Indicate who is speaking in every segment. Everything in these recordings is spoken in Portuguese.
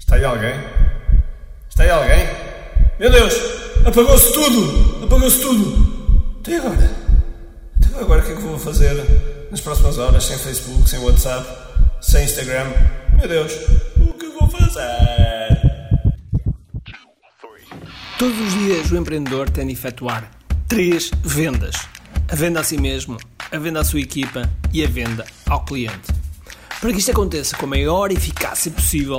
Speaker 1: Está aí alguém? Está aí alguém? Meu Deus! Apagou-se tudo! Apagou-se tudo! Até agora? Até agora o que é que vou fazer nas próximas horas sem Facebook, sem WhatsApp, sem Instagram? Meu Deus! O que vou fazer?
Speaker 2: Todos os dias o empreendedor tem de efetuar três vendas: a venda a si mesmo, a venda à sua equipa e a venda ao cliente. Para que isto aconteça com a maior eficácia possível,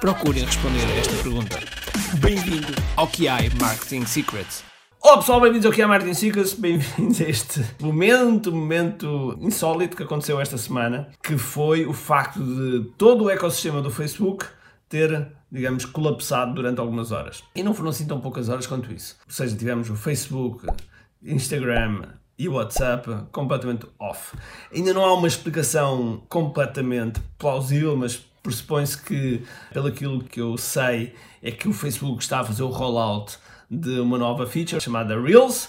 Speaker 2: procurem responder a esta pergunta. Bem-vindo ao QI Marketing Secrets. Olá pessoal, bem-vindos ao QI Marketing Secrets, bem-vindos a este momento, momento insólito que aconteceu esta semana, que foi o facto de todo o ecossistema do Facebook ter, digamos, colapsado durante algumas horas. E não foram assim tão poucas horas quanto isso. Ou seja, tivemos o Facebook, Instagram e WhatsApp completamente off. Ainda não há uma explicação completamente plausível, mas pressupõe-se que, pelo aquilo que eu sei, é que o Facebook está a fazer o rollout de uma nova feature chamada Reels.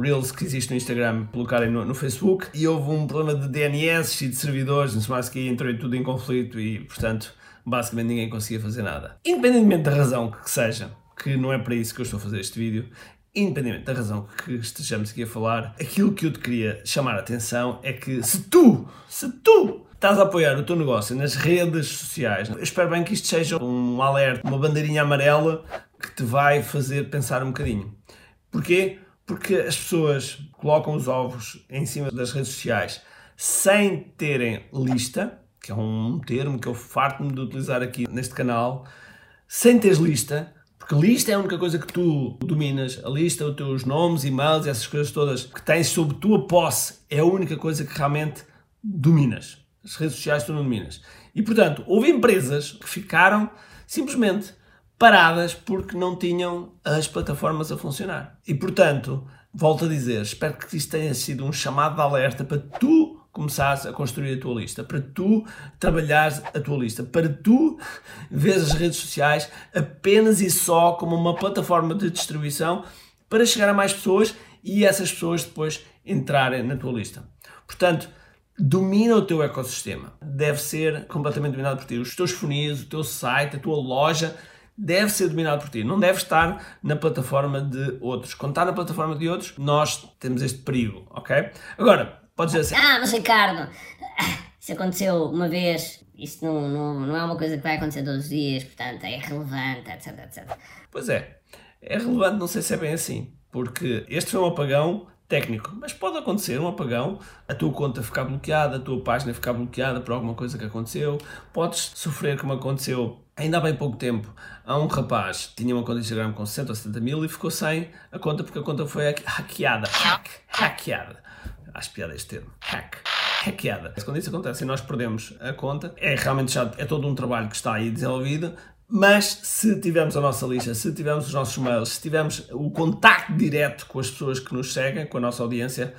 Speaker 2: Reels que existe no Instagram, colocarem no, no, Facebook, e houve um problema de DNS e de servidores, mais que entrou tudo em conflito e, portanto, basicamente ninguém conseguia fazer nada. Independentemente da razão que seja, que não é para isso que eu estou a fazer este vídeo, Independente da razão que estejamos aqui a falar, aquilo que eu te queria chamar a atenção é que se tu, se tu estás a apoiar o teu negócio nas redes sociais, eu espero bem que isto seja um alerta, uma bandeirinha amarela que te vai fazer pensar um bocadinho. Porquê? Porque as pessoas colocam os ovos em cima das redes sociais sem terem lista, que é um termo que eu farto-me de utilizar aqui neste canal, sem teres lista, porque lista é a única coisa que tu dominas. A lista, os teus nomes, e-mails, essas coisas todas que tens sob tua posse, é a única coisa que realmente dominas. As redes sociais tu não dominas. E portanto, houve empresas que ficaram simplesmente paradas porque não tinham as plataformas a funcionar. E portanto, volto a dizer, espero que isto tenha sido um chamado de alerta para tu começares a construir a tua lista, para tu trabalhares a tua lista, para tu veres as redes sociais apenas e só como uma plataforma de distribuição para chegar a mais pessoas e essas pessoas depois entrarem na tua lista. Portanto, domina o teu ecossistema. Deve ser completamente dominado por ti. Os teus funis, o teu site, a tua loja deve ser dominado por ti. Não deve estar na plataforma de outros. Quando está na plataforma de outros, nós temos este perigo, ok? Agora, Podes dizer
Speaker 3: assim. Ah, mas Ricardo, isso aconteceu uma vez, isso não, não, não é uma coisa que vai acontecer todos os dias, portanto é relevante, etc, etc.
Speaker 1: Pois é, é relevante, não sei se é bem assim, porque este foi um apagão técnico, mas pode acontecer um apagão, a tua conta ficar bloqueada, a tua página ficar bloqueada por alguma coisa que aconteceu, podes sofrer como aconteceu ainda há bem pouco tempo. A um rapaz tinha uma conta de Instagram com 60 ou 70 mil e ficou sem a conta porque a conta foi hackeada, hack, hackeada. Acho piada este termo, hack, hackeada. Quando isso acontece e nós perdemos a conta, é realmente chato, é todo um trabalho que está aí desenvolvido, mas se tivermos a nossa lista, se tivermos os nossos mails, se tivermos o contacto direto com as pessoas que nos seguem, com a nossa audiência,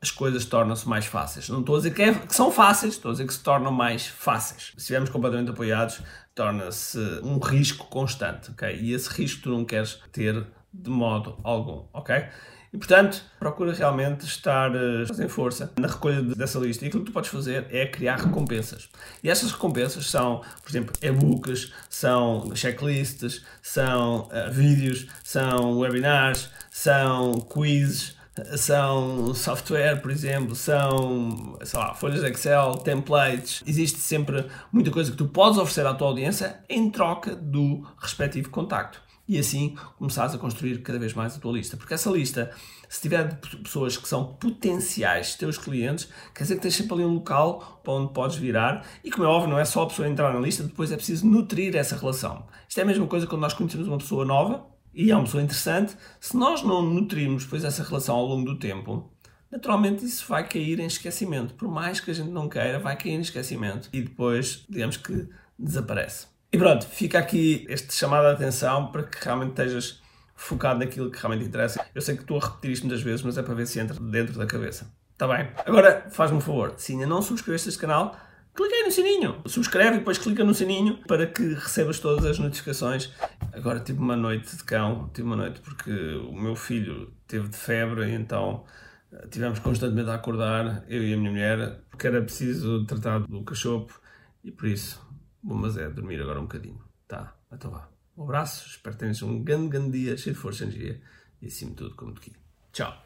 Speaker 1: as coisas tornam-se mais fáceis. Não estou a dizer que, é, que, são fáceis, estou a dizer que se tornam mais fáceis. Se estivermos completamente apoiados, torna-se um risco constante, ok? E esse risco tu não queres ter de modo algum, ok? E portanto, procura realmente estar em força na recolha dessa lista. E aquilo que tu podes fazer é criar recompensas. E essas recompensas são, por exemplo, e-books, são checklists, são uh, vídeos, são webinars, são quizzes são software, por exemplo, são, sei lá, folhas de Excel, templates. Existe sempre muita coisa que tu podes oferecer à tua audiência em troca do respectivo contacto e assim começares a construir cada vez mais a tua lista. Porque essa lista, se tiver pessoas que são potenciais teus clientes, quer dizer que tens sempre ali um local para onde podes virar e, como é óbvio, não é só a pessoa entrar na lista, depois é preciso nutrir essa relação. Isto é a mesma coisa quando nós conhecemos uma pessoa nova e é uma pessoa interessante, se nós não nutrirmos depois essa relação ao longo do tempo, naturalmente isso vai cair em esquecimento. Por mais que a gente não queira, vai cair em esquecimento e depois, digamos que, desaparece. E pronto, fica aqui este chamado de atenção para que realmente estejas
Speaker 2: focado naquilo que realmente interessa. Eu sei que estou a repetir isto muitas vezes, mas é para ver se entra dentro da cabeça. Está bem? Agora, faz-me um favor, se ainda não subscreveste este canal, clica aí no sininho. Subscreve e depois clica no sininho para que recebas todas as notificações. Agora tive uma noite de cão, tive uma noite porque o meu filho teve de febre então eh, tivemos constantemente a acordar, eu e a minha mulher, porque era preciso tratar do cachopo e por isso vou mas é dormir agora um bocadinho. Tá, então vá. Um abraço, espero que tenhas um grande, grande dia, cheio de força energia e acima de tudo, como te Tchau.